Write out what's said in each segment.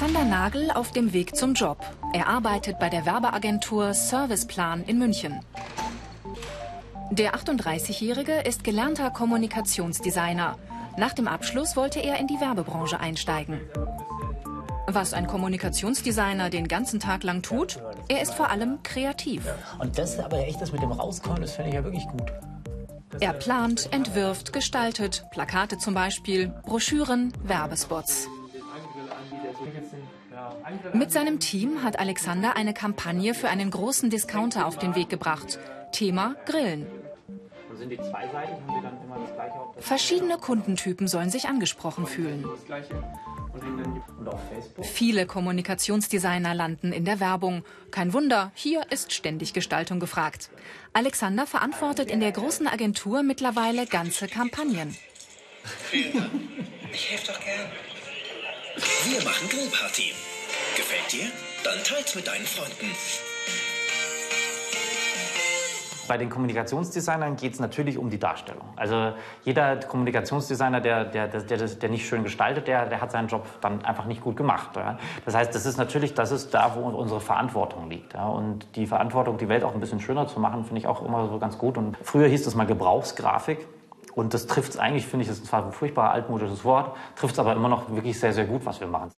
Alexander Nagel auf dem Weg zum Job. Er arbeitet bei der Werbeagentur Serviceplan in München. Der 38-Jährige ist gelernter Kommunikationsdesigner. Nach dem Abschluss wollte er in die Werbebranche einsteigen. Was ein Kommunikationsdesigner den ganzen Tag lang tut, er ist vor allem kreativ. Und das aber echt das mit dem Rauskommen, das finde ich ja wirklich gut. Er plant, entwirft, gestaltet, Plakate zum Beispiel, Broschüren, Werbespots. Mit seinem Team hat Alexander eine Kampagne für einen großen Discounter auf den Weg gebracht. Thema Grillen. Verschiedene Kundentypen sollen sich angesprochen fühlen. Viele Kommunikationsdesigner landen in der Werbung. Kein Wunder, hier ist ständig Gestaltung gefragt. Alexander verantwortet in der großen Agentur mittlerweile ganze Kampagnen. Ich helfe doch gern. Wir machen Grillparty. Gefällt dir? Dann teils mit deinen Freunden. Bei den Kommunikationsdesignern geht es natürlich um die Darstellung. Also jeder Kommunikationsdesigner, der, der, der, der nicht schön gestaltet, der, der hat seinen Job dann einfach nicht gut gemacht. Ja. Das heißt, das ist natürlich, das ist da, wo unsere Verantwortung liegt. Ja. Und die Verantwortung, die Welt auch ein bisschen schöner zu machen, finde ich auch immer so ganz gut. Und früher hieß es mal Gebrauchsgrafik. Und das trifft es eigentlich, finde ich, das ist zwar ein furchtbar altmodisches Wort, trifft es aber immer noch wirklich sehr, sehr gut, was wir machen.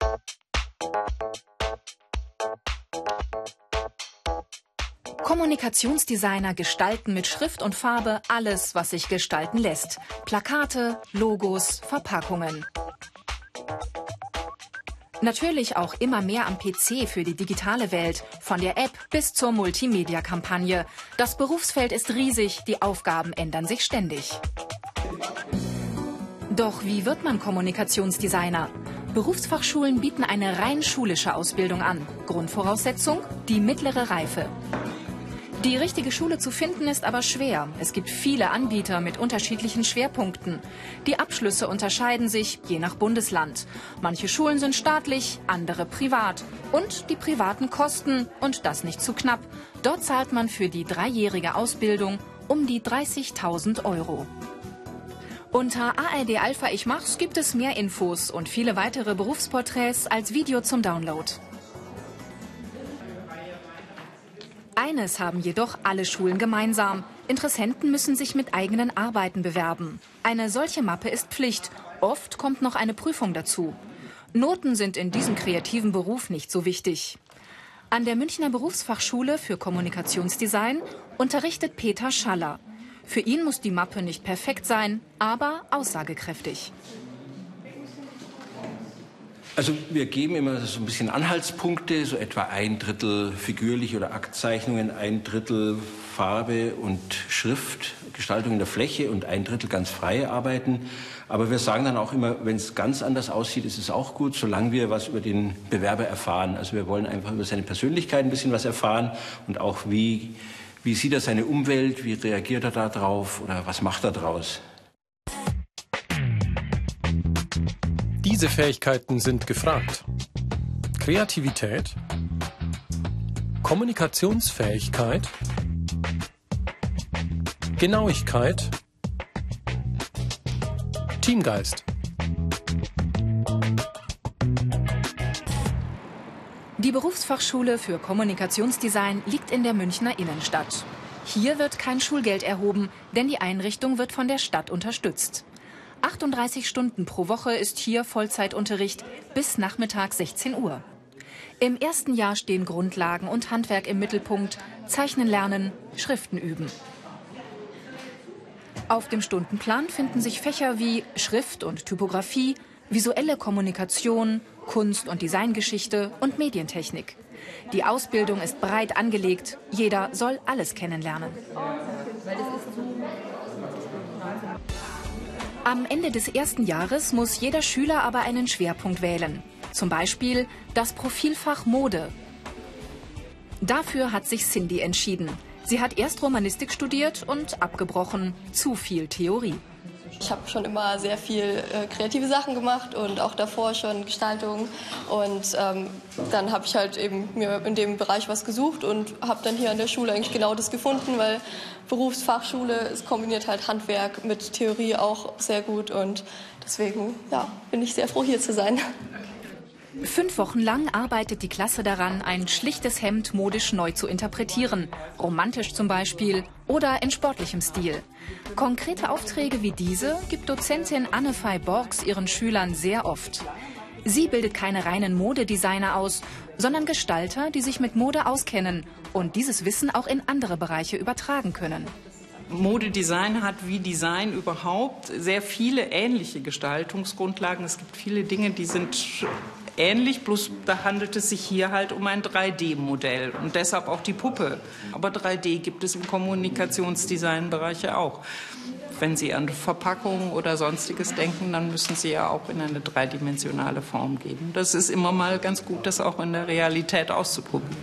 Kommunikationsdesigner gestalten mit Schrift und Farbe alles, was sich gestalten lässt. Plakate, Logos, Verpackungen. Natürlich auch immer mehr am PC für die digitale Welt, von der App bis zur Multimedia-Kampagne. Das Berufsfeld ist riesig, die Aufgaben ändern sich ständig. Doch wie wird man Kommunikationsdesigner? Berufsfachschulen bieten eine rein schulische Ausbildung an. Grundvoraussetzung die mittlere Reife. Die richtige Schule zu finden ist aber schwer. Es gibt viele Anbieter mit unterschiedlichen Schwerpunkten. Die Abschlüsse unterscheiden sich je nach Bundesland. Manche Schulen sind staatlich, andere privat. Und die privaten Kosten, und das nicht zu knapp. Dort zahlt man für die dreijährige Ausbildung um die 30.000 Euro. Unter ARD Alpha Ich Mach's gibt es mehr Infos und viele weitere Berufsporträts als Video zum Download. Eines haben jedoch alle Schulen gemeinsam. Interessenten müssen sich mit eigenen Arbeiten bewerben. Eine solche Mappe ist Pflicht. Oft kommt noch eine Prüfung dazu. Noten sind in diesem kreativen Beruf nicht so wichtig. An der Münchner Berufsfachschule für Kommunikationsdesign unterrichtet Peter Schaller. Für ihn muss die Mappe nicht perfekt sein, aber aussagekräftig. Also wir geben immer so ein bisschen Anhaltspunkte, so etwa ein Drittel figürliche oder Aktzeichnungen, ein Drittel Farbe und Schrift, Gestaltung in der Fläche und ein Drittel ganz freie Arbeiten. Aber wir sagen dann auch immer, wenn es ganz anders aussieht, ist es auch gut, solange wir was über den Bewerber erfahren. Also wir wollen einfach über seine Persönlichkeit ein bisschen was erfahren und auch wie, wie sieht er seine Umwelt, wie reagiert er darauf oder was macht er daraus. Diese Fähigkeiten sind gefragt. Kreativität, Kommunikationsfähigkeit, Genauigkeit, Teamgeist. Die Berufsfachschule für Kommunikationsdesign liegt in der Münchner Innenstadt. Hier wird kein Schulgeld erhoben, denn die Einrichtung wird von der Stadt unterstützt. 38 Stunden pro Woche ist hier Vollzeitunterricht bis Nachmittag 16 Uhr. Im ersten Jahr stehen Grundlagen und Handwerk im Mittelpunkt, Zeichnen lernen, Schriften üben. Auf dem Stundenplan finden sich Fächer wie Schrift und Typografie, visuelle Kommunikation, Kunst- und Designgeschichte und Medientechnik. Die Ausbildung ist breit angelegt, jeder soll alles kennenlernen. Am Ende des ersten Jahres muss jeder Schüler aber einen Schwerpunkt wählen. Zum Beispiel das Profilfach Mode. Dafür hat sich Cindy entschieden. Sie hat erst Romanistik studiert und abgebrochen. Zu viel Theorie. Ich habe schon immer sehr viel äh, kreative Sachen gemacht und auch davor schon Gestaltung. Und ähm, dann habe ich halt eben mir in dem Bereich was gesucht und habe dann hier an der Schule eigentlich genau das gefunden, weil Berufsfachschule, es kombiniert halt Handwerk mit Theorie auch sehr gut und deswegen ja, bin ich sehr froh hier zu sein. Fünf Wochen lang arbeitet die Klasse daran, ein schlichtes Hemd modisch neu zu interpretieren. Romantisch zum Beispiel oder in sportlichem Stil. Konkrete Aufträge wie diese gibt Dozentin Anne-Fei Borgs ihren Schülern sehr oft. Sie bildet keine reinen Modedesigner aus, sondern Gestalter, die sich mit Mode auskennen und dieses Wissen auch in andere Bereiche übertragen können. Modedesign hat wie Design überhaupt sehr viele ähnliche Gestaltungsgrundlagen. Es gibt viele Dinge, die sind ähnlich, bloß da handelt es sich hier halt um ein 3D-Modell und deshalb auch die Puppe. Aber 3D gibt es im Kommunikationsdesign-Bereich ja auch. Wenn Sie an Verpackungen oder sonstiges denken, dann müssen Sie ja auch in eine dreidimensionale Form geben. Das ist immer mal ganz gut, das auch in der Realität auszuprobieren.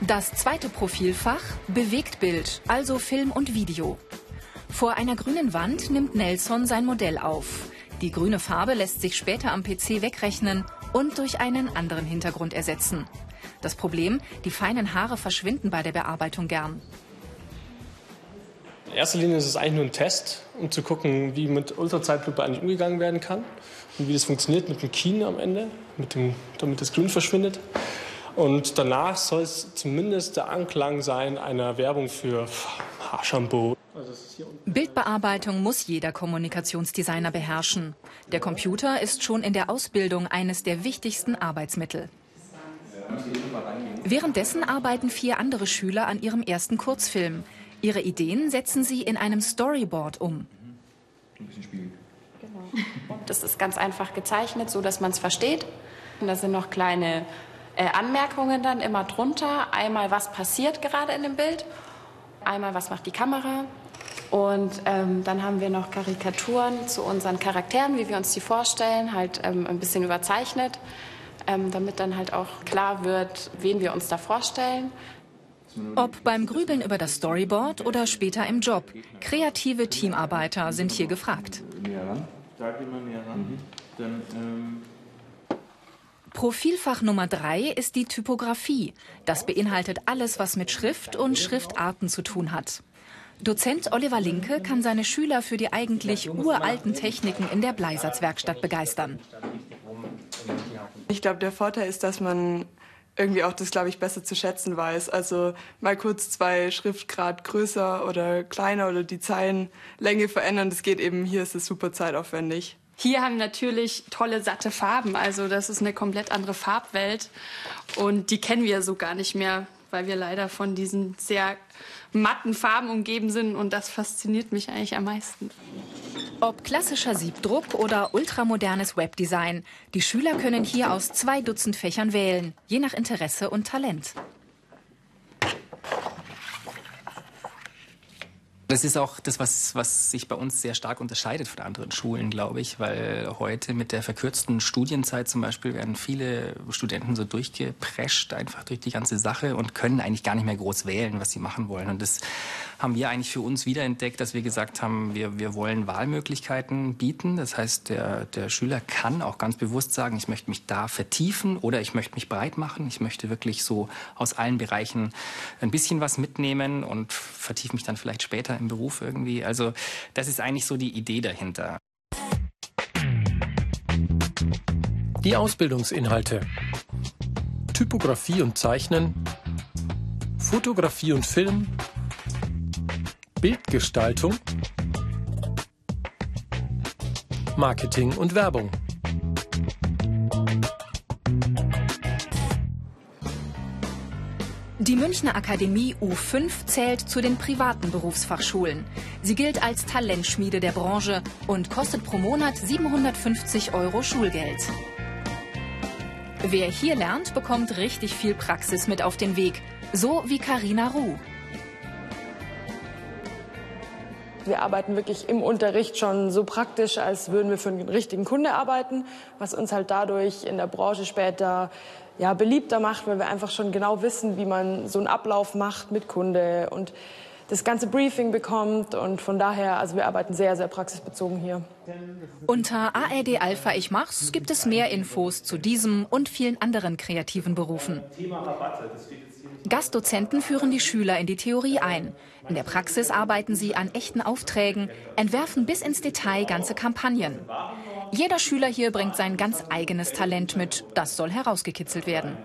Das zweite Profilfach Bewegtbild, also Film und Video. Vor einer grünen Wand nimmt Nelson sein Modell auf. Die grüne Farbe lässt sich später am PC wegrechnen und durch einen anderen Hintergrund ersetzen. Das Problem, die feinen Haare verschwinden bei der Bearbeitung gern. In erster Linie ist es eigentlich nur ein Test, um zu gucken, wie mit Ultrazeitlupe eigentlich umgegangen werden kann und wie das funktioniert mit dem Kien am Ende, dem, damit das Grün verschwindet. Und danach soll es zumindest der Anklang sein einer Werbung für Haarshampoo. Bildbearbeitung muss jeder Kommunikationsdesigner beherrschen. Der Computer ist schon in der Ausbildung eines der wichtigsten Arbeitsmittel. Währenddessen arbeiten vier andere Schüler an ihrem ersten Kurzfilm. Ihre Ideen setzen sie in einem Storyboard um. Das ist ganz einfach gezeichnet, so dass man es versteht. Und da sind noch kleine äh, Anmerkungen dann immer drunter. Einmal, was passiert gerade in dem Bild. Einmal, was macht die Kamera. Und ähm, dann haben wir noch Karikaturen zu unseren Charakteren, wie wir uns die vorstellen, halt ähm, ein bisschen überzeichnet, ähm, damit dann halt auch klar wird, wen wir uns da vorstellen. Ob beim Grübeln über das Storyboard oder später im Job, kreative Teamarbeiter sind hier gefragt. Profilfach Nummer drei ist die Typografie. Das beinhaltet alles, was mit Schrift und Schriftarten zu tun hat. Dozent Oliver Linke kann seine Schüler für die eigentlich uralten Techniken in der Bleisatzwerkstatt begeistern. Ich glaube, der Vorteil ist, dass man irgendwie auch das, glaube ich, besser zu schätzen weiß. Also mal kurz zwei Schriftgrad größer oder kleiner oder die Zeilenlänge verändern, das geht eben, hier ist es super zeitaufwendig. Hier haben wir natürlich tolle, satte Farben. Also das ist eine komplett andere Farbwelt. Und die kennen wir so gar nicht mehr, weil wir leider von diesen sehr matten Farben umgeben sind. Und das fasziniert mich eigentlich am meisten. Ob klassischer Siebdruck oder ultramodernes Webdesign, die Schüler können hier aus zwei Dutzend Fächern wählen, je nach Interesse und Talent. Das ist auch das, was, was sich bei uns sehr stark unterscheidet von anderen Schulen, glaube ich, weil heute mit der verkürzten Studienzeit zum Beispiel werden viele Studenten so durchgeprescht einfach durch die ganze Sache und können eigentlich gar nicht mehr groß wählen, was sie machen wollen. Und das haben wir eigentlich für uns wiederentdeckt, dass wir gesagt haben, wir, wir wollen Wahlmöglichkeiten bieten. Das heißt, der, der Schüler kann auch ganz bewusst sagen, ich möchte mich da vertiefen oder ich möchte mich breit machen. Ich möchte wirklich so aus allen Bereichen ein bisschen was mitnehmen und vertiefe mich dann vielleicht später im Beruf irgendwie. Also das ist eigentlich so die Idee dahinter. Die Ausbildungsinhalte. Typografie und Zeichnen, Fotografie und Film, Bildgestaltung, Marketing und Werbung. Die Münchner Akademie U5 zählt zu den privaten Berufsfachschulen. Sie gilt als Talentschmiede der Branche und kostet pro Monat 750 Euro Schulgeld. Wer hier lernt, bekommt richtig viel Praxis mit auf den Weg, so wie Karina Ruh. Wir arbeiten wirklich im Unterricht schon so praktisch, als würden wir für einen richtigen Kunde arbeiten, was uns halt dadurch in der Branche später ja, beliebter macht, weil wir einfach schon genau wissen, wie man so einen Ablauf macht mit Kunde und das ganze Briefing bekommt und von daher, also wir arbeiten sehr, sehr praxisbezogen hier. Unter ARD Alpha Ich Mach's gibt es mehr Infos zu diesem und vielen anderen kreativen Berufen. Gastdozenten führen die Schüler in die Theorie ein. In der Praxis arbeiten sie an echten Aufträgen, entwerfen bis ins Detail ganze Kampagnen. Jeder Schüler hier bringt sein ganz eigenes Talent mit. Das soll herausgekitzelt werden.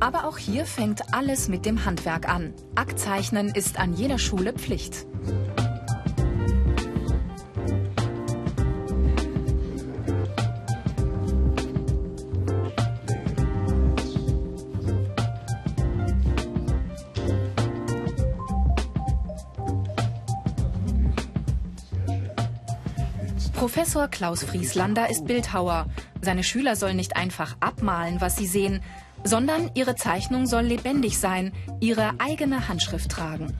Aber auch hier fängt alles mit dem Handwerk an. Aktzeichnen ist an jeder Schule Pflicht. Professor Klaus Frieslander ist Bildhauer. Seine Schüler sollen nicht einfach abmalen, was sie sehen, sondern ihre Zeichnung soll lebendig sein, ihre eigene Handschrift tragen.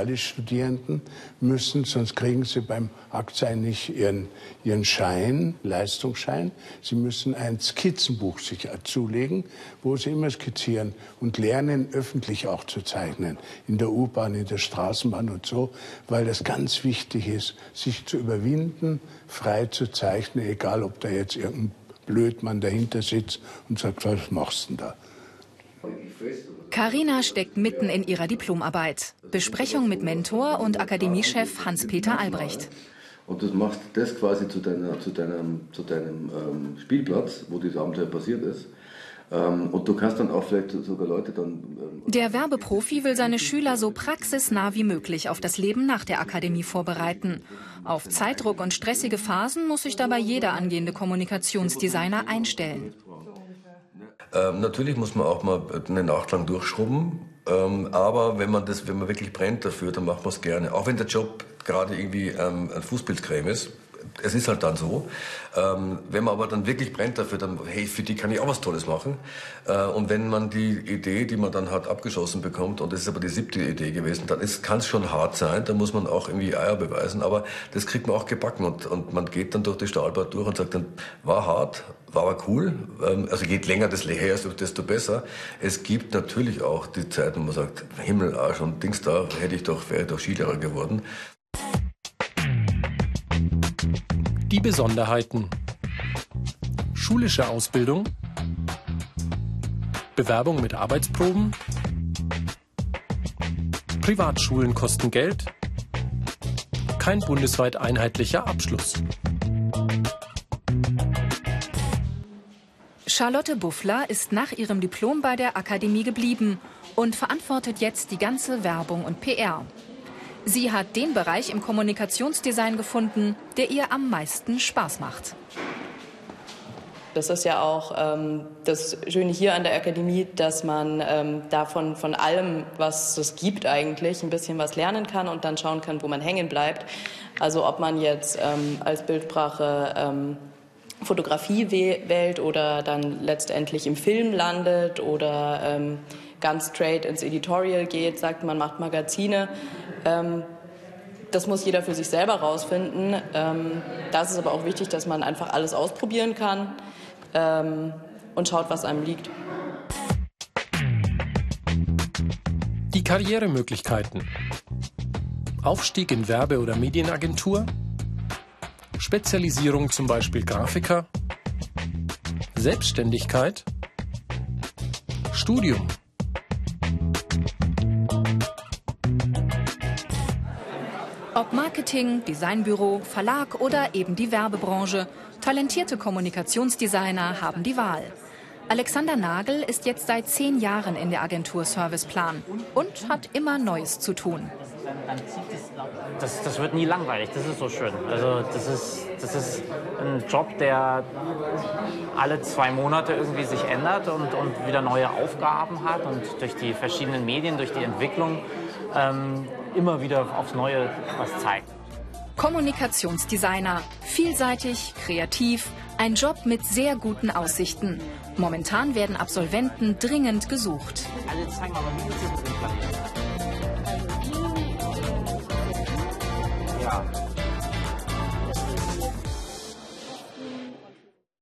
Alle Studierenden müssen, sonst kriegen sie beim Aktsein nicht ihren, ihren Schein, Leistungsschein. Sie müssen ein Skizzenbuch sich zulegen, wo sie immer skizzieren und lernen, öffentlich auch zu zeichnen. In der U-Bahn, in der Straßenbahn und so, weil das ganz wichtig ist, sich zu überwinden, frei zu zeichnen, egal ob da jetzt irgendein Blödmann dahinter sitzt und sagt, was machst du denn da? Karina steckt mitten in ihrer Diplomarbeit. Besprechung mit Mentor und Akademiechef Hans-Peter Albrecht. Und du machst das quasi zu, deiner, zu deinem, zu deinem ähm, Spielplatz, wo dieses Abenteuer passiert ist. Ähm, und du kannst dann auch vielleicht sogar Leute dann. Ähm, der Werbeprofi will seine Schüler so praxisnah wie möglich auf das Leben nach der Akademie vorbereiten. Auf Zeitdruck und stressige Phasen muss sich dabei jeder angehende Kommunikationsdesigner einstellen. Ähm, natürlich muss man auch mal einen Nachklang durchschrubben, ähm, aber wenn man das, wenn man wirklich brennt dafür, dann macht man es gerne. Auch wenn der Job gerade irgendwie ähm, ein Fußbildcreme ist, es ist halt dann so. Ähm, wenn man aber dann wirklich brennt dafür, dann, hey, für die kann ich auch was Tolles machen. Äh, und wenn man die Idee, die man dann hat, abgeschossen bekommt, und das ist aber die siebte Idee gewesen, dann kann es schon hart sein, da muss man auch irgendwie Eier beweisen, aber das kriegt man auch gebacken und, und man geht dann durch die Stahlbahn durch und sagt dann, war hart, war aber cool, ähm, also geht länger das her, desto besser. Es gibt natürlich auch die Zeiten, wo man sagt, Himmel, Arsch und Dings da, hätte ich doch, wäre ich doch Skilehrer geworden. Die Besonderheiten. Schulische Ausbildung. Bewerbung mit Arbeitsproben. Privatschulen kosten Geld. Kein bundesweit einheitlicher Abschluss. Charlotte Buffler ist nach ihrem Diplom bei der Akademie geblieben und verantwortet jetzt die ganze Werbung und PR. Sie hat den Bereich im Kommunikationsdesign gefunden, der ihr am meisten Spaß macht. Das ist ja auch ähm, das Schöne hier an der Akademie, dass man ähm, davon von allem, was es gibt eigentlich, ein bisschen was lernen kann und dann schauen kann, wo man hängen bleibt. Also ob man jetzt ähm, als Bildsprache ähm, Fotografie wählt oder dann letztendlich im Film landet oder ähm, ganz straight ins Editorial geht, sagt man macht Magazine. Ähm, das muss jeder für sich selber rausfinden. Ähm, das ist aber auch wichtig, dass man einfach alles ausprobieren kann ähm, und schaut, was einem liegt. Die Karrieremöglichkeiten. Aufstieg in Werbe- oder Medienagentur. Spezialisierung zum Beispiel Grafiker. Selbstständigkeit. Studium. Ob Marketing, Designbüro, Verlag oder eben die Werbebranche, talentierte Kommunikationsdesigner haben die Wahl. Alexander Nagel ist jetzt seit zehn Jahren in der Agentur Serviceplan und hat immer Neues zu tun. Das, das wird nie langweilig, das ist so schön. Also das ist, das ist ein Job, der alle zwei Monate irgendwie sich ändert und, und wieder neue Aufgaben hat und durch die verschiedenen Medien, durch die Entwicklung ähm, immer wieder aufs Neue was zeigt. Kommunikationsdesigner, vielseitig, kreativ, ein Job mit sehr guten Aussichten. Momentan werden Absolventen dringend gesucht. Alle zeigen aber Videos Ja.